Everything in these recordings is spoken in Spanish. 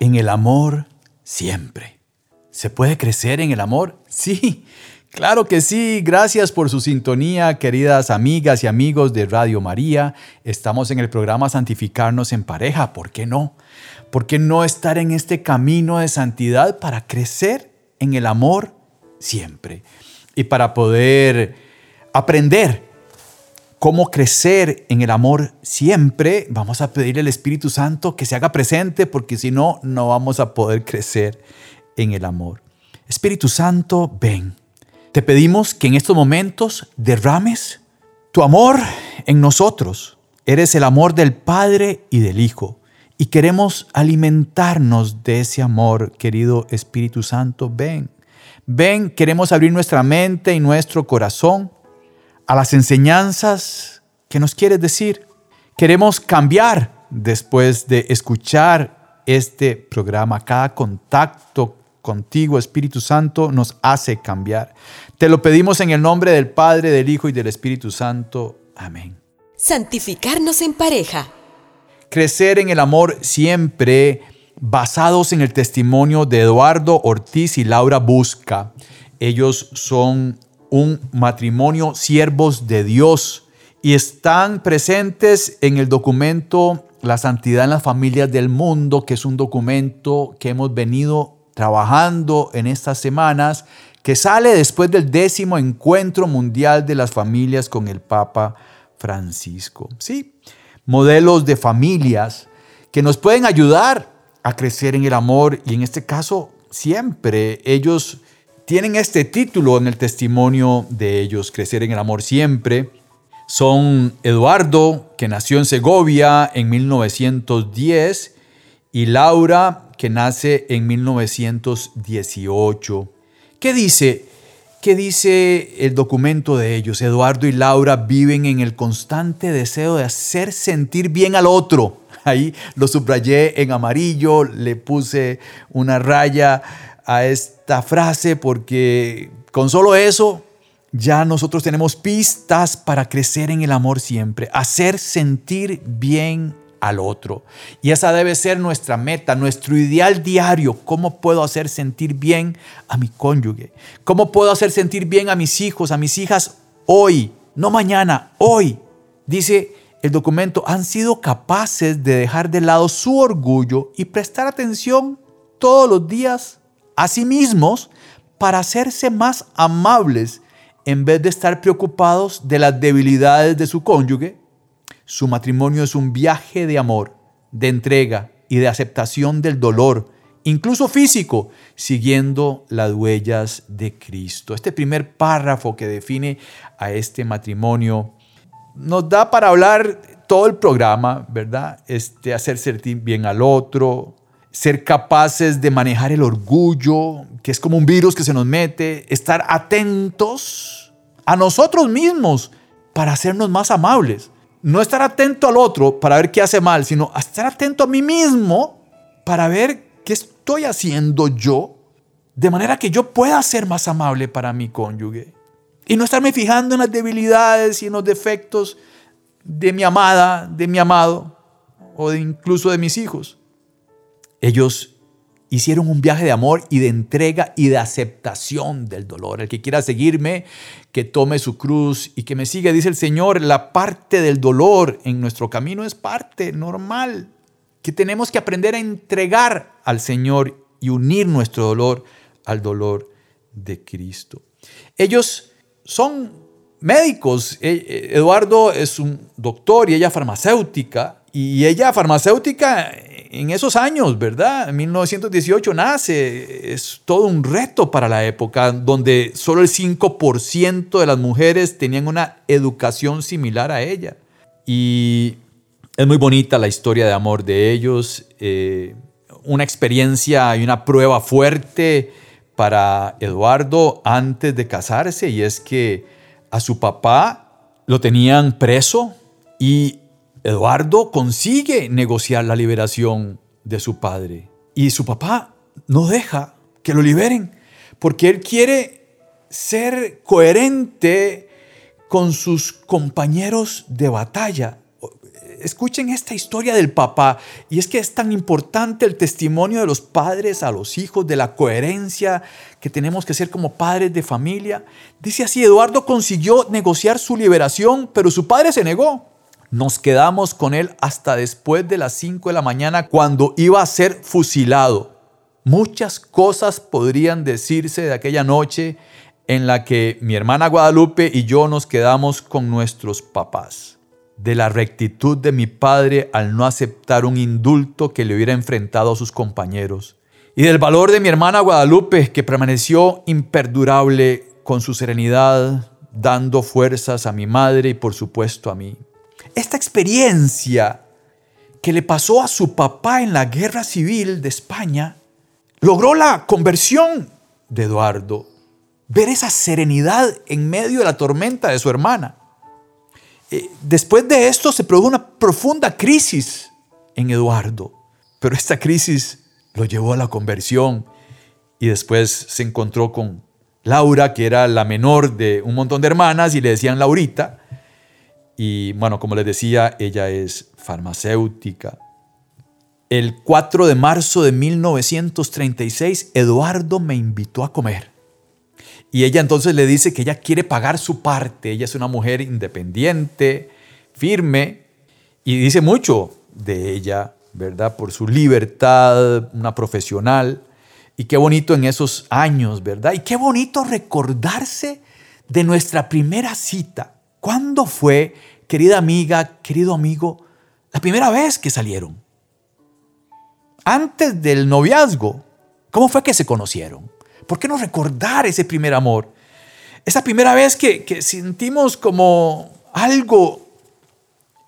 en el amor siempre. ¿Se puede crecer en el amor? Sí, claro que sí. Gracias por su sintonía, queridas amigas y amigos de Radio María. Estamos en el programa Santificarnos en pareja. ¿Por qué no? ¿Por qué no estar en este camino de santidad para crecer en el amor siempre? Y para poder aprender cómo crecer en el amor siempre, vamos a pedirle al Espíritu Santo que se haga presente porque si no, no vamos a poder crecer en el amor. Espíritu Santo, ven. Te pedimos que en estos momentos derrames tu amor en nosotros. Eres el amor del Padre y del Hijo. Y queremos alimentarnos de ese amor, querido Espíritu Santo. Ven, ven, queremos abrir nuestra mente y nuestro corazón a las enseñanzas que nos quieres decir. Queremos cambiar después de escuchar este programa. Cada contacto contigo, Espíritu Santo, nos hace cambiar. Te lo pedimos en el nombre del Padre, del Hijo y del Espíritu Santo. Amén. Santificarnos en pareja. Crecer en el amor siempre basados en el testimonio de Eduardo Ortiz y Laura Busca. Ellos son un matrimonio siervos de Dios y están presentes en el documento La Santidad en las Familias del Mundo, que es un documento que hemos venido trabajando en estas semanas, que sale después del décimo encuentro mundial de las familias con el Papa Francisco. Sí, modelos de familias que nos pueden ayudar a crecer en el amor y en este caso siempre ellos tienen este título en el testimonio de ellos, Crecer en el Amor Siempre. Son Eduardo, que nació en Segovia en 1910, y Laura, que nace en 1918. ¿Qué dice? ¿Qué dice el documento de ellos? Eduardo y Laura viven en el constante deseo de hacer sentir bien al otro. Ahí lo subrayé en amarillo, le puse una raya a esta frase porque con solo eso ya nosotros tenemos pistas para crecer en el amor siempre, hacer sentir bien al otro. Y esa debe ser nuestra meta, nuestro ideal diario. ¿Cómo puedo hacer sentir bien a mi cónyuge? ¿Cómo puedo hacer sentir bien a mis hijos, a mis hijas hoy? No mañana, hoy. Dice el documento, han sido capaces de dejar de lado su orgullo y prestar atención todos los días a sí mismos para hacerse más amables en vez de estar preocupados de las debilidades de su cónyuge. Su matrimonio es un viaje de amor, de entrega y de aceptación del dolor, incluso físico, siguiendo las huellas de Cristo. Este primer párrafo que define a este matrimonio nos da para hablar todo el programa, ¿verdad? Este, hacer bien al otro, ser capaces de manejar el orgullo, que es como un virus que se nos mete, estar atentos a nosotros mismos para hacernos más amables. No estar atento al otro para ver qué hace mal, sino estar atento a mí mismo para ver qué estoy haciendo yo, de manera que yo pueda ser más amable para mi cónyuge. Y no estarme fijando en las debilidades y en los defectos de mi amada, de mi amado, o incluso de mis hijos. Ellos hicieron un viaje de amor y de entrega y de aceptación del dolor. El que quiera seguirme, que tome su cruz y que me siga, dice el Señor, la parte del dolor en nuestro camino es parte normal, que tenemos que aprender a entregar al Señor y unir nuestro dolor al dolor de Cristo. Ellos son médicos. E, e, Eduardo es un doctor y ella farmacéutica. Y ella farmacéutica en esos años, ¿verdad? En 1918 nace, es todo un reto para la época, donde solo el 5% de las mujeres tenían una educación similar a ella. Y es muy bonita la historia de amor de ellos. Eh, una experiencia y una prueba fuerte para Eduardo antes de casarse y es que a su papá lo tenían preso y Eduardo consigue negociar la liberación de su padre. Y su papá no deja que lo liberen porque él quiere ser coherente con sus compañeros de batalla. Escuchen esta historia del papá y es que es tan importante el testimonio de los padres a los hijos, de la coherencia que tenemos que ser como padres de familia. Dice así, Eduardo consiguió negociar su liberación, pero su padre se negó. Nos quedamos con él hasta después de las 5 de la mañana cuando iba a ser fusilado. Muchas cosas podrían decirse de aquella noche en la que mi hermana Guadalupe y yo nos quedamos con nuestros papás. De la rectitud de mi padre al no aceptar un indulto que le hubiera enfrentado a sus compañeros. Y del valor de mi hermana Guadalupe que permaneció imperdurable con su serenidad, dando fuerzas a mi madre y por supuesto a mí esta experiencia que le pasó a su papá en la guerra civil de España, logró la conversión de Eduardo. Ver esa serenidad en medio de la tormenta de su hermana. Eh, después de esto se produjo una profunda crisis en Eduardo, pero esta crisis lo llevó a la conversión y después se encontró con Laura, que era la menor de un montón de hermanas y le decían Laurita, y bueno, como les decía, ella es farmacéutica. El 4 de marzo de 1936, Eduardo me invitó a comer. Y ella entonces le dice que ella quiere pagar su parte. Ella es una mujer independiente, firme, y dice mucho de ella, ¿verdad? Por su libertad, una profesional. Y qué bonito en esos años, ¿verdad? Y qué bonito recordarse de nuestra primera cita ¿Cuándo fue, querida amiga, querido amigo, la primera vez que salieron? Antes del noviazgo, ¿cómo fue que se conocieron? ¿Por qué no recordar ese primer amor? Esa primera vez que, que sentimos como algo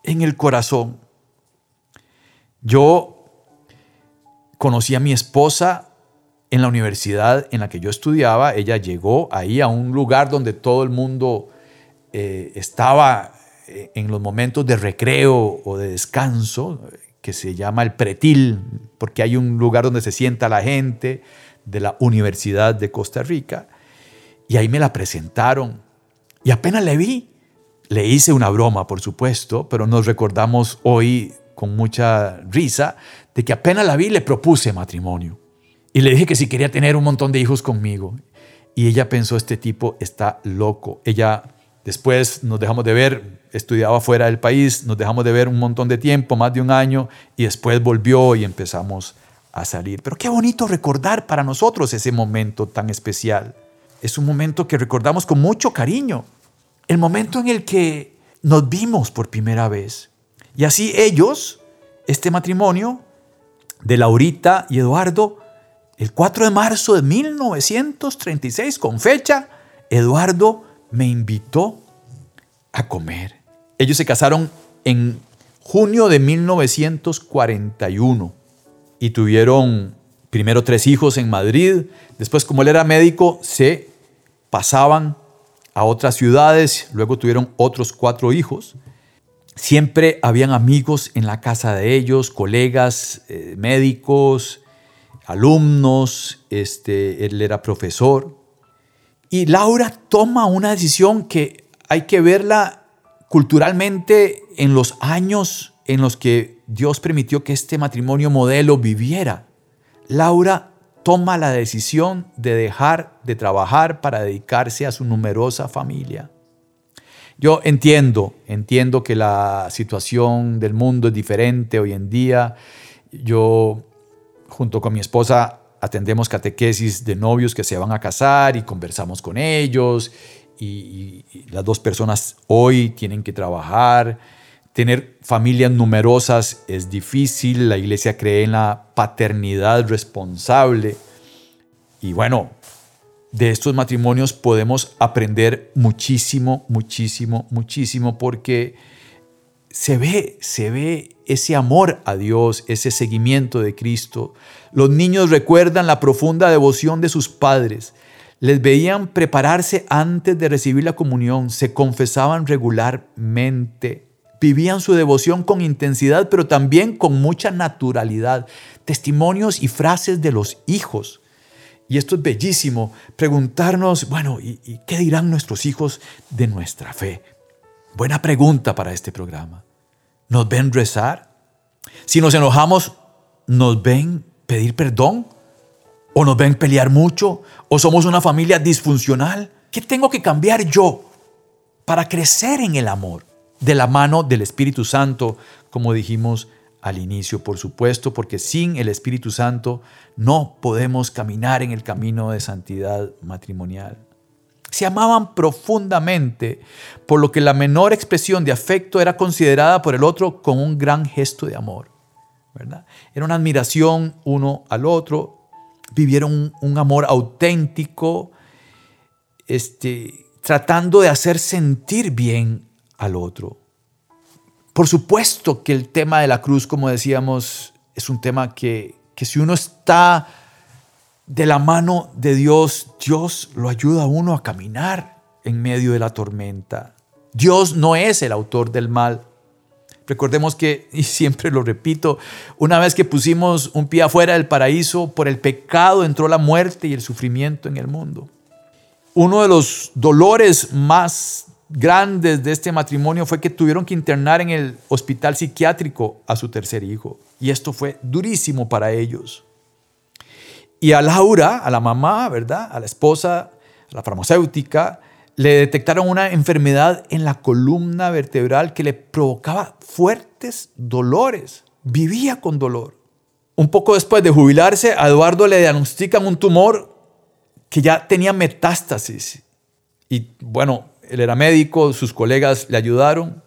en el corazón. Yo conocí a mi esposa en la universidad en la que yo estudiaba. Ella llegó ahí a un lugar donde todo el mundo eh, estaba eh, en los momentos de recreo o de descanso, que se llama el pretil, porque hay un lugar donde se sienta la gente de la Universidad de Costa Rica, y ahí me la presentaron. Y apenas le vi, le hice una broma, por supuesto, pero nos recordamos hoy con mucha risa de que apenas la vi le propuse matrimonio. Y le dije que si quería tener un montón de hijos conmigo. Y ella pensó, este tipo está loco. Ella Después nos dejamos de ver, estudiaba fuera del país, nos dejamos de ver un montón de tiempo, más de un año, y después volvió y empezamos a salir. Pero qué bonito recordar para nosotros ese momento tan especial. Es un momento que recordamos con mucho cariño. El momento en el que nos vimos por primera vez. Y así ellos, este matrimonio de Laurita y Eduardo, el 4 de marzo de 1936, con fecha, Eduardo me invitó a comer. Ellos se casaron en junio de 1941 y tuvieron primero tres hijos en Madrid. Después, como él era médico, se pasaban a otras ciudades. Luego tuvieron otros cuatro hijos. Siempre habían amigos en la casa de ellos, colegas, eh, médicos, alumnos. Este, él era profesor. Y Laura toma una decisión que hay que verla culturalmente en los años en los que Dios permitió que este matrimonio modelo viviera. Laura toma la decisión de dejar de trabajar para dedicarse a su numerosa familia. Yo entiendo, entiendo que la situación del mundo es diferente hoy en día. Yo, junto con mi esposa, atendemos catequesis de novios que se van a casar y conversamos con ellos y, las dos personas hoy tienen que trabajar. Tener familias numerosas es difícil, la iglesia cree en la paternidad responsable y bueno, de estos matrimonios podemos aprender muchísimo, muchísimo, muchísimo porque se ve, se ve ese amor a Dios, ese seguimiento de Cristo. Los niños recuerdan la profunda devoción de sus padres. Les veían prepararse antes de recibir la comunión, se confesaban regularmente, vivían su devoción con intensidad, pero también con mucha naturalidad. Testimonios y frases de los hijos. Y esto es bellísimo, preguntarnos, bueno, ¿y, qué dirán nuestros hijos de nuestra fe? Buena pregunta para este programa. ¿Nos ven rezar? Si nos enojamos, ¿nos ven pedir perdón? ¿O nos ven pelear mucho? ¿O somos una familia disfuncional? ¿Qué tengo que cambiar yo para crecer en el amor? De la mano del Espíritu Santo, como dijimos al inicio, por supuesto, porque sin el Espíritu Santo no podemos caminar en el camino de santidad matrimonial. Se amaban profundamente, por lo que la menor expresión de afecto era considerada por el otro como un gran gesto de amor. ¿verdad? Era una admiración uno al otro, vivieron un, amor auténtico, este, tratando de hacer sentir bien al otro. Por supuesto que el tema de la cruz, como decíamos, es un tema que, que si uno está de la mano de Dios, Dios lo ayuda a uno a caminar en medio de la tormenta. Dios no es el autor del mal. Recordemos que, y siempre lo repito, una vez que pusimos un pie afuera del paraíso, por el pecado entró la muerte y el sufrimiento en el mundo. Uno de los dolores más grandes de este matrimonio fue que tuvieron que internar en el hospital psiquiátrico a su tercer hijo. Y esto fue durísimo para ellos. Y a Laura, a la mamá, ¿verdad? A la esposa, a la farmacéutica, le detectaron una enfermedad en la columna vertebral que le provocaba fuertes dolores. Vivía con dolor. Un poco después de jubilarse, a Eduardo le diagnostican un tumor que ya tenía metástasis. Y bueno, él era médico, sus colegas le ayudaron,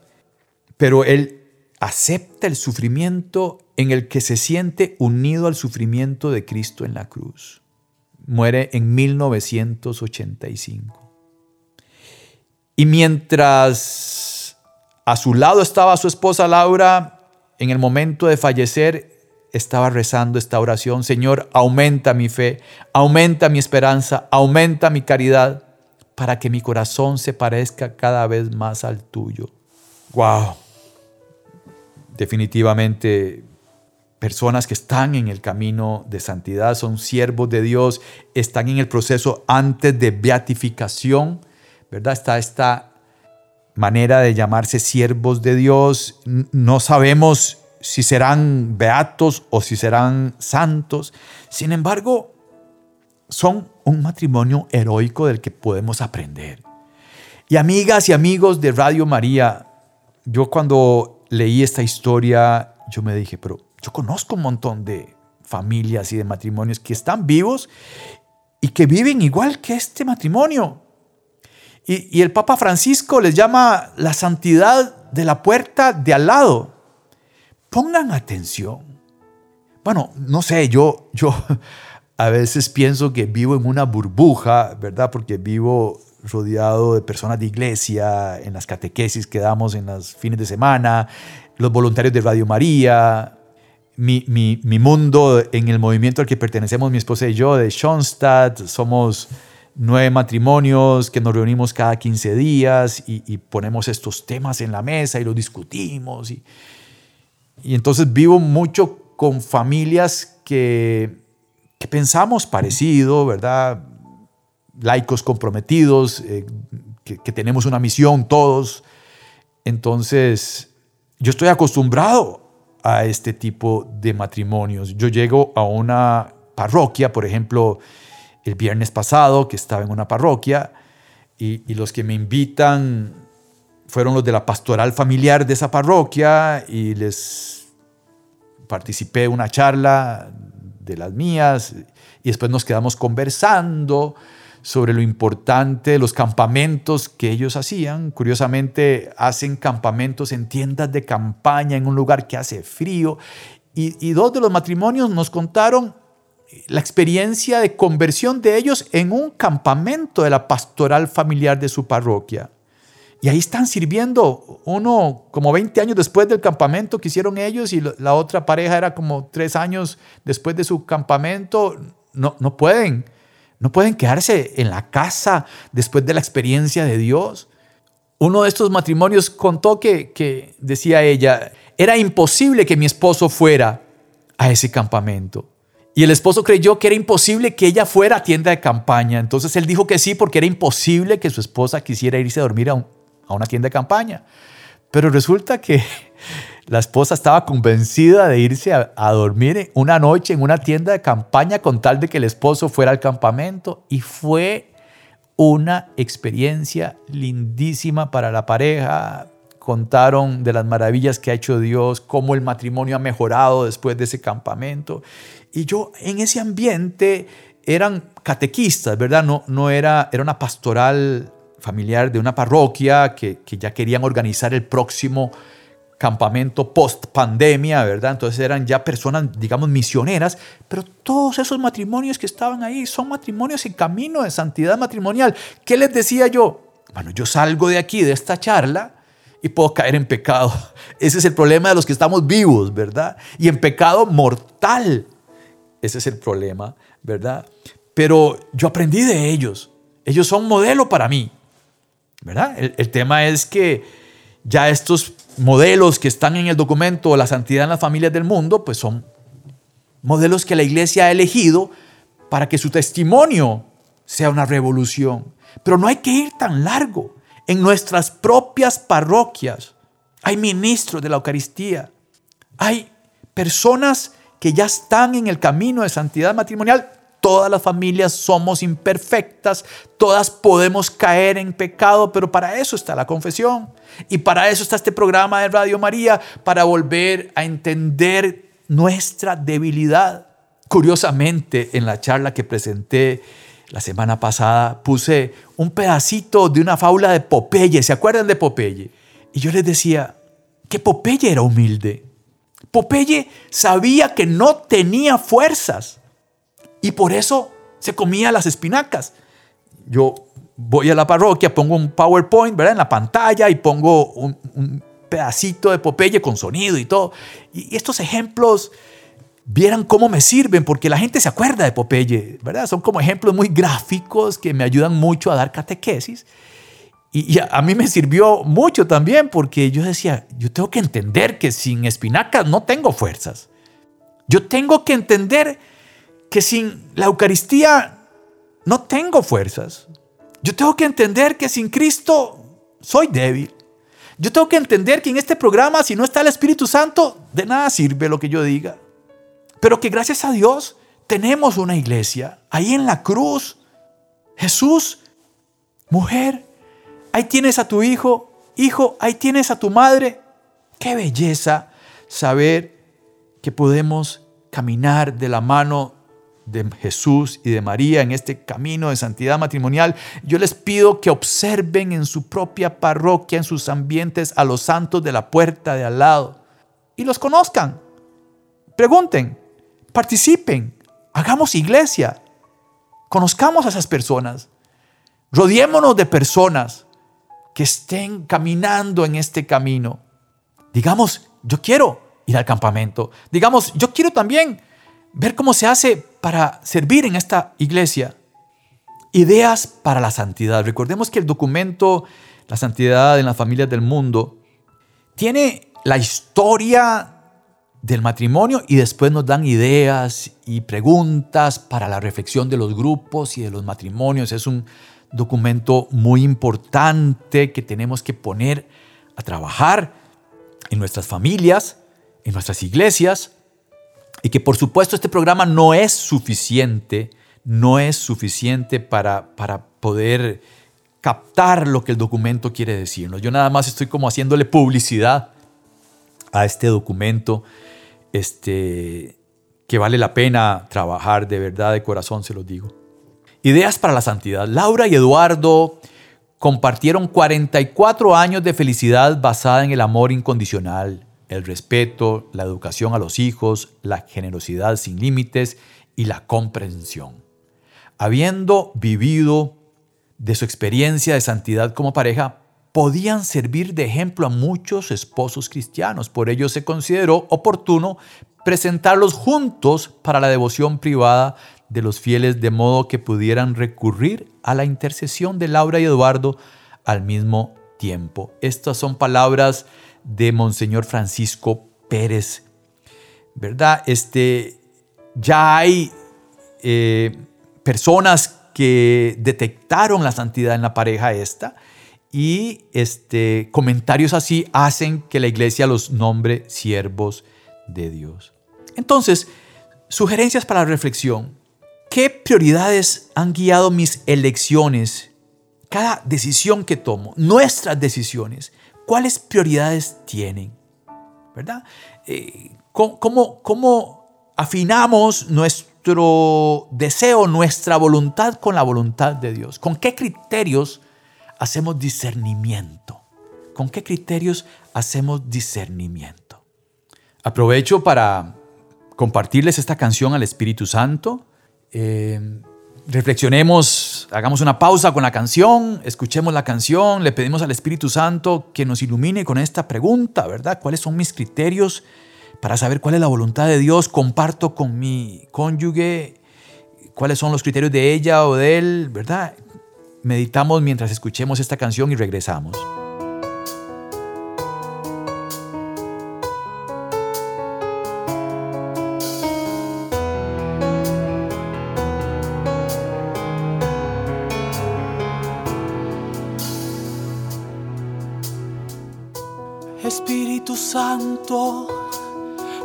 pero él acepta el sufrimiento en el que se siente unido al sufrimiento de Cristo en la cruz. Muere en 1985. Y mientras a su lado estaba su esposa Laura, en el momento de fallecer, estaba rezando esta oración, Señor, aumenta mi fe, aumenta mi esperanza, aumenta mi caridad, para que mi corazón se parezca cada vez más al tuyo. ¡Wow! Definitivamente personas que están en el camino de santidad, son siervos de Dios, están en el proceso antes de beatificación, ¿verdad? Está esta manera de llamarse siervos de Dios. No sabemos si serán beatos o si serán santos. Sin embargo, son un matrimonio heroico del que podemos aprender. Y amigas y amigos de Radio María, yo cuando leí esta historia, yo me dije, pero yo conozco un montón de familias y de matrimonios que están vivos y que viven igual que este matrimonio. Y, el Papa Francisco les llama la santidad de la puerta de al lado. Pongan atención. Bueno, no sé, yo, yo a veces pienso que vivo en una burbuja, ¿verdad? Porque vivo rodeado de personas de iglesia, en las catequesis que damos en los fines de semana, los voluntarios de Radio María, mi, mi, mundo en el movimiento al que pertenecemos mi esposa y yo, de Schoenstatt, somos nueve matrimonios que nos reunimos cada 15 días y, ponemos estos temas en la mesa y los discutimos. Y, y entonces vivo mucho con familias que, que pensamos parecido, ¿verdad? Laicos comprometidos, eh, que, que tenemos una misión todos. Entonces, yo estoy acostumbrado a este tipo de matrimonios. Yo llego a una parroquia, por ejemplo, el viernes pasado, que estaba en una parroquia, y, los que me invitan fueron los de la pastoral familiar de esa parroquia y les participé una charla de las mías y después nos quedamos conversando sobre lo importante los campamentos que ellos hacían. Curiosamente, hacen campamentos en tiendas de campaña en un lugar que hace frío. Y, dos de los matrimonios nos contaron la experiencia de conversión de ellos en un campamento de la pastoral familiar de su parroquia. Y ahí están sirviendo, uno como 20 años después del campamento que hicieron ellos y la otra pareja era como tres años después de su campamento. No, no pueden, no pueden quedarse en la casa después de la experiencia de Dios. Uno de estos matrimonios contó que, que decía ella, era imposible que mi esposo fuera a ese campamento. Y el esposo creyó que era imposible que ella fuera a tienda de campaña. Entonces él dijo que sí porque era imposible que su esposa quisiera irse a dormir a, una tienda de campaña. Pero resulta que la esposa estaba convencida de irse a, dormir una noche en una tienda de campaña con tal de que el esposo fuera al campamento. Y fue una experiencia lindísima para la pareja. Contaron de las maravillas que ha hecho Dios, cómo el matrimonio ha mejorado después de ese campamento. Y yo en ese ambiente eran catequistas, ¿verdad? No, no era, era una pastoral familiar de una parroquia que, que ya querían organizar el próximo campamento post pandemia, ¿verdad? Entonces eran ya personas, digamos, misioneras, pero todos esos matrimonios que estaban ahí son matrimonios en camino de santidad matrimonial. ¿Qué les decía yo? Bueno, yo salgo de aquí, de esta charla, y puedo caer en pecado. Ese es el problema de los que estamos vivos, ¿verdad? Y en pecado mortal. Ese es el problema, ¿verdad? Pero yo aprendí de ellos. Ellos son modelo para mí, ¿verdad? El, tema es que ya estos modelos que están en el documento La santidad en las familias del mundo, pues son modelos que la iglesia ha elegido para que su testimonio sea una revolución. Pero no hay que ir tan largo. En nuestras propias parroquias hay ministros de la Eucaristía, hay personas que ya están en el camino de santidad matrimonial. Todas las familias somos imperfectas, todas podemos caer en pecado, pero para eso está la confesión. Y para eso está este programa de Radio María, para volver a entender nuestra debilidad. Curiosamente, en la charla que presenté la semana pasada, puse un pedacito de una fábula de Popeye. ¿Se acuerdan de Popeye? Y yo les decía que Popeye era humilde. Popeye sabía que no tenía fuerzas y por eso se comía las espinacas. Yo voy a la parroquia, pongo un PowerPoint ¿verdad? en la pantalla y pongo un, pedacito de Popeye con sonido y todo. Y estos ejemplos vieran cómo me sirven, porque la gente se acuerda de Popeye, ¿verdad? Son como ejemplos muy gráficos que me ayudan mucho a dar catequesis. Y, a, mí me sirvió mucho también porque yo decía, yo tengo que entender que sin espinacas no tengo fuerzas. Yo tengo que entender que sin la Eucaristía no tengo fuerzas. Yo tengo que entender que sin Cristo soy débil. Yo tengo que entender que en este programa, si no está el Espíritu Santo, de nada sirve lo que yo diga. Pero que gracias a Dios tenemos una iglesia. Ahí en la cruz, Jesús, mujer, ahí tienes a tu hijo, hijo, ahí tienes a tu madre. Qué belleza saber que podemos caminar de la mano de Jesús y de María en este camino de santidad matrimonial. Yo les pido que observen en su propia parroquia, en sus ambientes, a los santos de la puerta de al lado y los conozcan. Pregunten, participen, hagamos iglesia, conozcamos a esas personas, rodeémonos de personas que estén caminando en este camino. Digamos, yo quiero ir al campamento. Digamos, yo quiero también ver cómo se hace para servir en esta iglesia. Ideas para la santidad. Recordemos que el documento La santidad en las familias del mundo tiene la historia del matrimonio y después nos dan ideas y preguntas para la reflexión de los grupos y de los matrimonios. Es un documento muy importante que tenemos que poner a trabajar en nuestras familias, en nuestras iglesias, y que por supuesto este programa no es suficiente, no es suficiente para, para poder captar lo que el documento quiere decirnos. Yo nada más estoy como haciéndole publicidad a este documento, este, que vale la pena trabajar de verdad, de corazón, se los digo. Ideas para la santidad. Laura y Eduardo compartieron 44 años de felicidad basada en el amor incondicional, el respeto, la educación a los hijos, la generosidad sin límites y la comprensión. Habiendo vivido de su experiencia de santidad como pareja, podían servir de ejemplo a muchos esposos cristianos. Por ello se consideró oportuno presentarlos juntos para la devoción privada de los fieles de modo que pudieran recurrir a la intercesión de Laura y Eduardo al mismo tiempo. Estas son palabras de Monseñor Francisco Pérez. ¿Verdad? Este, ya hay eh, personas que detectaron la santidad en la pareja esta y este, comentarios así hacen que la iglesia los nombre siervos de Dios. Entonces, sugerencias para reflexión. ¿Qué prioridades han guiado mis elecciones? Cada decisión que tomo, nuestras decisiones, ¿cuáles prioridades tienen? ¿Verdad? Eh, ¿cómo, ¿Cómo afinamos nuestro deseo, nuestra voluntad con la voluntad de Dios? ¿Con qué criterios hacemos discernimiento? ¿Con qué criterios hacemos discernimiento? Aprovecho para compartirles esta canción al Espíritu Santo eh, reflexionemos, hagamos una pausa con la canción, escuchemos la canción, le pedimos al Espíritu Santo que nos ilumine con esta pregunta, ¿verdad? ¿Cuáles son mis criterios para saber cuál es la voluntad de Dios? Comparto con mi cónyuge cuáles son los criterios de ella o de él, ¿verdad? Meditamos mientras escuchemos esta canción y regresamos.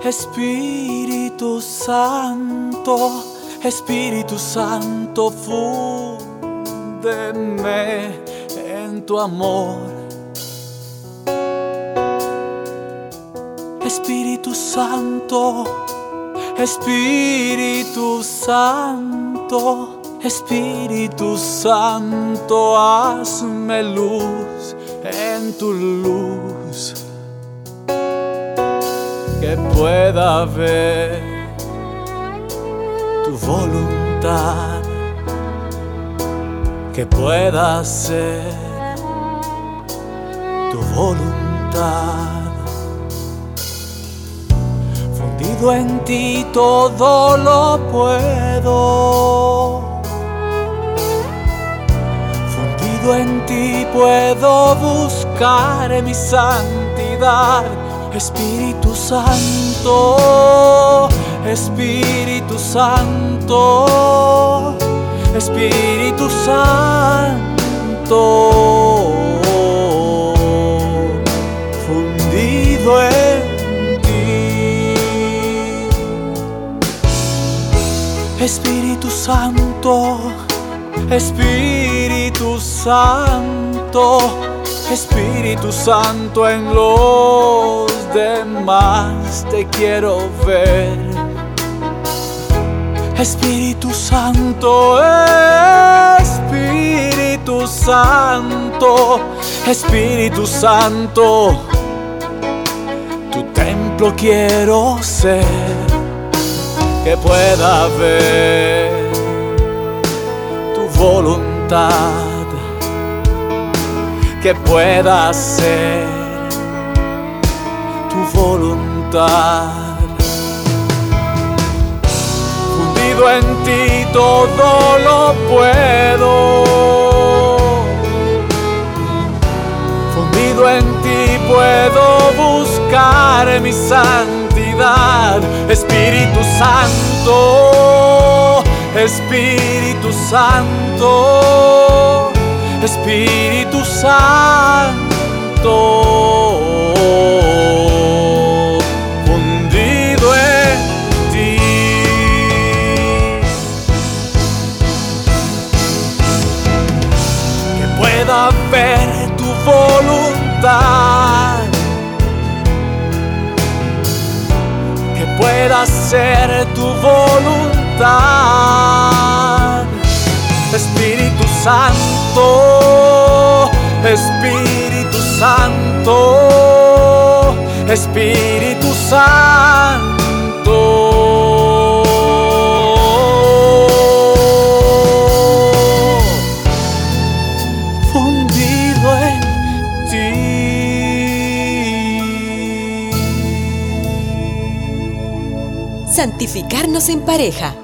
Espíritu Santo, Espíritu Santo, fúndeme en tu amor. Espíritu Santo, Espíritu Santo, Espíritu Santo, hazme luz en tu luz que pueda ver tu voluntad, que pueda ser tu voluntad. Fundido en ti todo lo puedo. Fundido en ti puedo buscar mi santidad Espíritu Santo, Espíritu Santo, Espíritu Santo, fundido en ti. Espíritu Santo, Espíritu Santo. Espíritu Santo en los demás te quiero ver. Espíritu Santo, Espíritu Santo, Espíritu Santo, tu templo quiero ser, que pueda ver tu voluntad que pueda ser Fundido en ti todo lo puedo. Fundido en ti puedo buscar mi santidad. Espíritu Santo, Espíritu Santo. Espíritu Santo, pueda ser tu voluntad. Espíritu Santo. Espíritu Santo, Espíritu Santo. Santificarnos en pareja.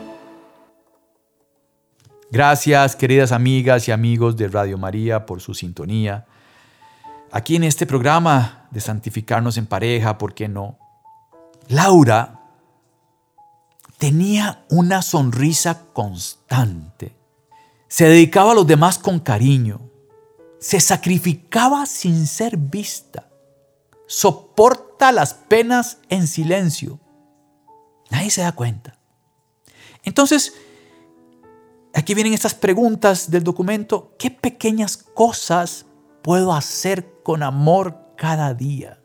Gracias, queridas amigas y amigos de Radio María, por su sintonía. Aquí en este programa de Santificarnos en pareja, ¿por qué no? Laura tenía una sonrisa constante. Se dedicaba a los demás con cariño. Se sacrificaba sin ser vista. Soporta las penas en silencio. Nadie se da cuenta. Entonces, aquí vienen estas preguntas del documento. ¿Qué pequeñas cosas puedo hacer con amor cada día?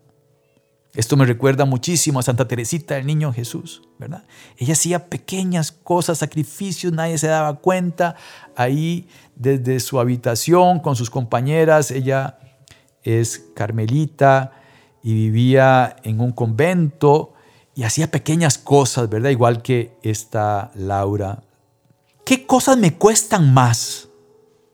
Esto me recuerda muchísimo a Santa Teresita del Niño Jesús, ¿verdad? Ella hacía pequeñas cosas, sacrificios, nadie se daba cuenta. Ahí desde su habitación con sus compañeras, ella es carmelita y vivía en un convento y hacía pequeñas cosas, ¿verdad? Igual que esta Laura. ¿Qué cosas me cuestan más?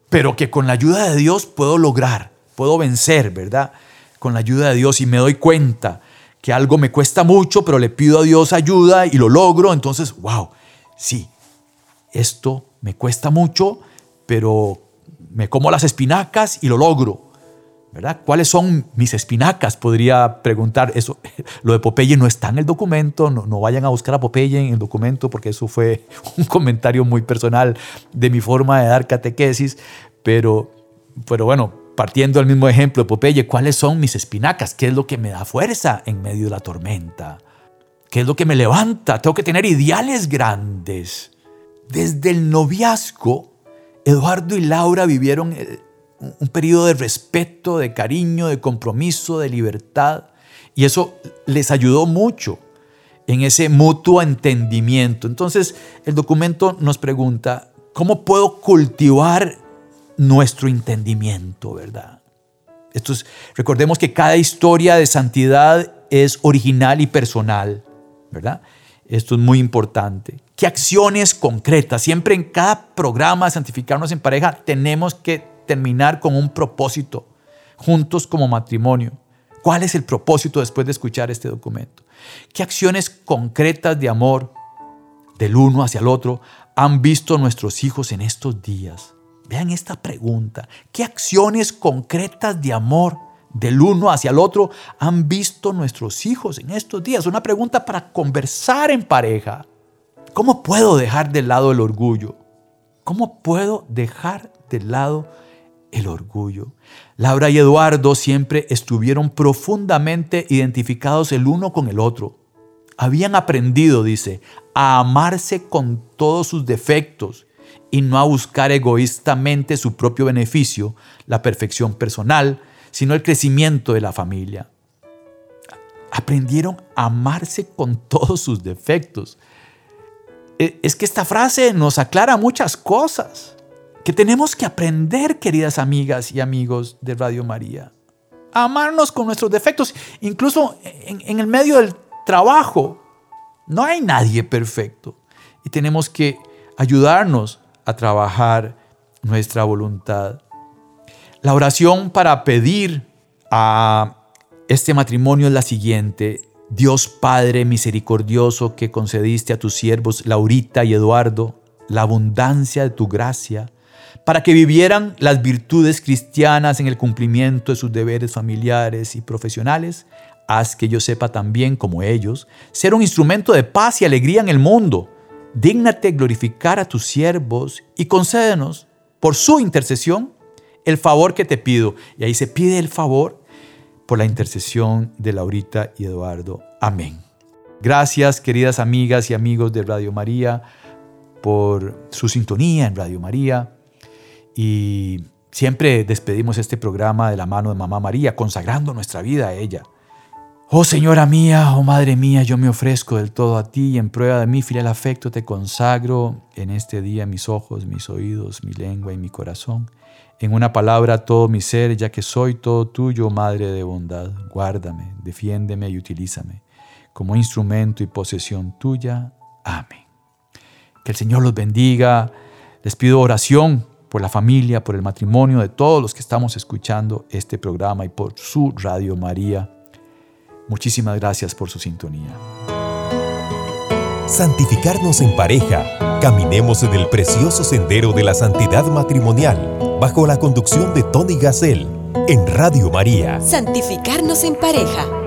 Pero que con la ayuda de Dios puedo lograr, puedo vencer, ¿verdad? Con la ayuda de Dios y me doy cuenta que algo me cuesta mucho, pero le pido a Dios ayuda y lo logro, entonces, wow, sí, esto me cuesta mucho, pero me como las espinacas y lo logro. ¿Verdad? ¿Cuáles son mis espinacas? Podría preguntar. Eso, lo de Popeye no está en el documento, no, no, vayan a buscar a Popeye en el documento porque eso fue un comentario muy personal de mi forma de dar catequesis, pero, pero bueno, partiendo del mismo ejemplo de Popeye, ¿cuáles son mis espinacas? ¿Qué es lo que me da fuerza en medio de la tormenta? ¿Qué es lo que me levanta? Tengo que tener ideales grandes. Desde el noviazgo, Eduardo y Laura vivieron un periodo de respeto, de cariño, de compromiso, de libertad. Y eso les ayudó mucho en ese mutuo entendimiento. Entonces, el documento nos pregunta, ¿cómo puedo cultivar nuestro entendimiento, verdad? Esto recordemos que cada historia de santidad es original y personal, ¿verdad? Esto es muy importante. ¿Qué acciones concretas? Siempre en cada programa de Santificarnos en Pareja tenemos que terminar con un propósito, juntos como matrimonio. ¿Cuál es el propósito después de escuchar este documento? ¿Qué acciones concretas de amor del uno hacia el otro han visto nuestros hijos en estos días? Vean esta pregunta. ¿Qué acciones concretas de amor del uno hacia el otro han visto nuestros hijos en estos días? Una pregunta para conversar en pareja. ¿Cómo puedo dejar de lado el orgullo? ¿Cómo puedo dejar de lado el orgullo. Laura y Eduardo siempre estuvieron profundamente identificados el uno con el otro. Habían aprendido, dice, a amarse con todos sus defectos y no a buscar egoístamente su propio beneficio, la perfección personal, sino el crecimiento de la familia. Aprendieron a amarse con todos sus defectos. E, es que esta frase nos aclara muchas cosas que tenemos que aprender, queridas amigas y amigos de Radio María, a amarnos con nuestros defectos, incluso en, el medio del trabajo. No hay nadie perfecto y tenemos que ayudarnos a trabajar nuestra voluntad. La oración para pedir a este matrimonio es la siguiente. Dios Padre misericordioso que concediste a tus siervos Laurita y Eduardo la abundancia de tu gracia para que vivieran las virtudes cristianas en el cumplimiento de sus deberes familiares y profesionales, haz que yo sepa también, como ellos, ser un instrumento de paz y alegría en el mundo. Dígnate glorificar a tus siervos y concédenos, por su intercesión, el favor que te pido. Y ahí se pide el favor por la intercesión de Laurita y Eduardo. Amén. Gracias, queridas amigas y amigos de Radio María, por su sintonía en Radio María y siempre despedimos este programa de la mano de Mamá María, consagrando nuestra vida a ella. Oh Señora mía, oh Madre mía, yo me ofrezco del todo a ti y en prueba de mi fiel afecto te consagro en este día mis ojos, mis oídos, mi lengua y mi corazón. En una palabra todo mi ser, ya que soy todo tuyo, Madre de bondad. Guárdame, defiéndeme y utilízame como instrumento y posesión tuya. Amén. Que el Señor los bendiga. Les pido oración por la familia, por el matrimonio de todos los que estamos escuchando este programa y por su Radio María. Muchísimas gracias por su sintonía. Santificarnos en pareja. Caminemos en el precioso sendero de la santidad matrimonial bajo la conducción de Tony Gassel en Radio María. Santificarnos en pareja.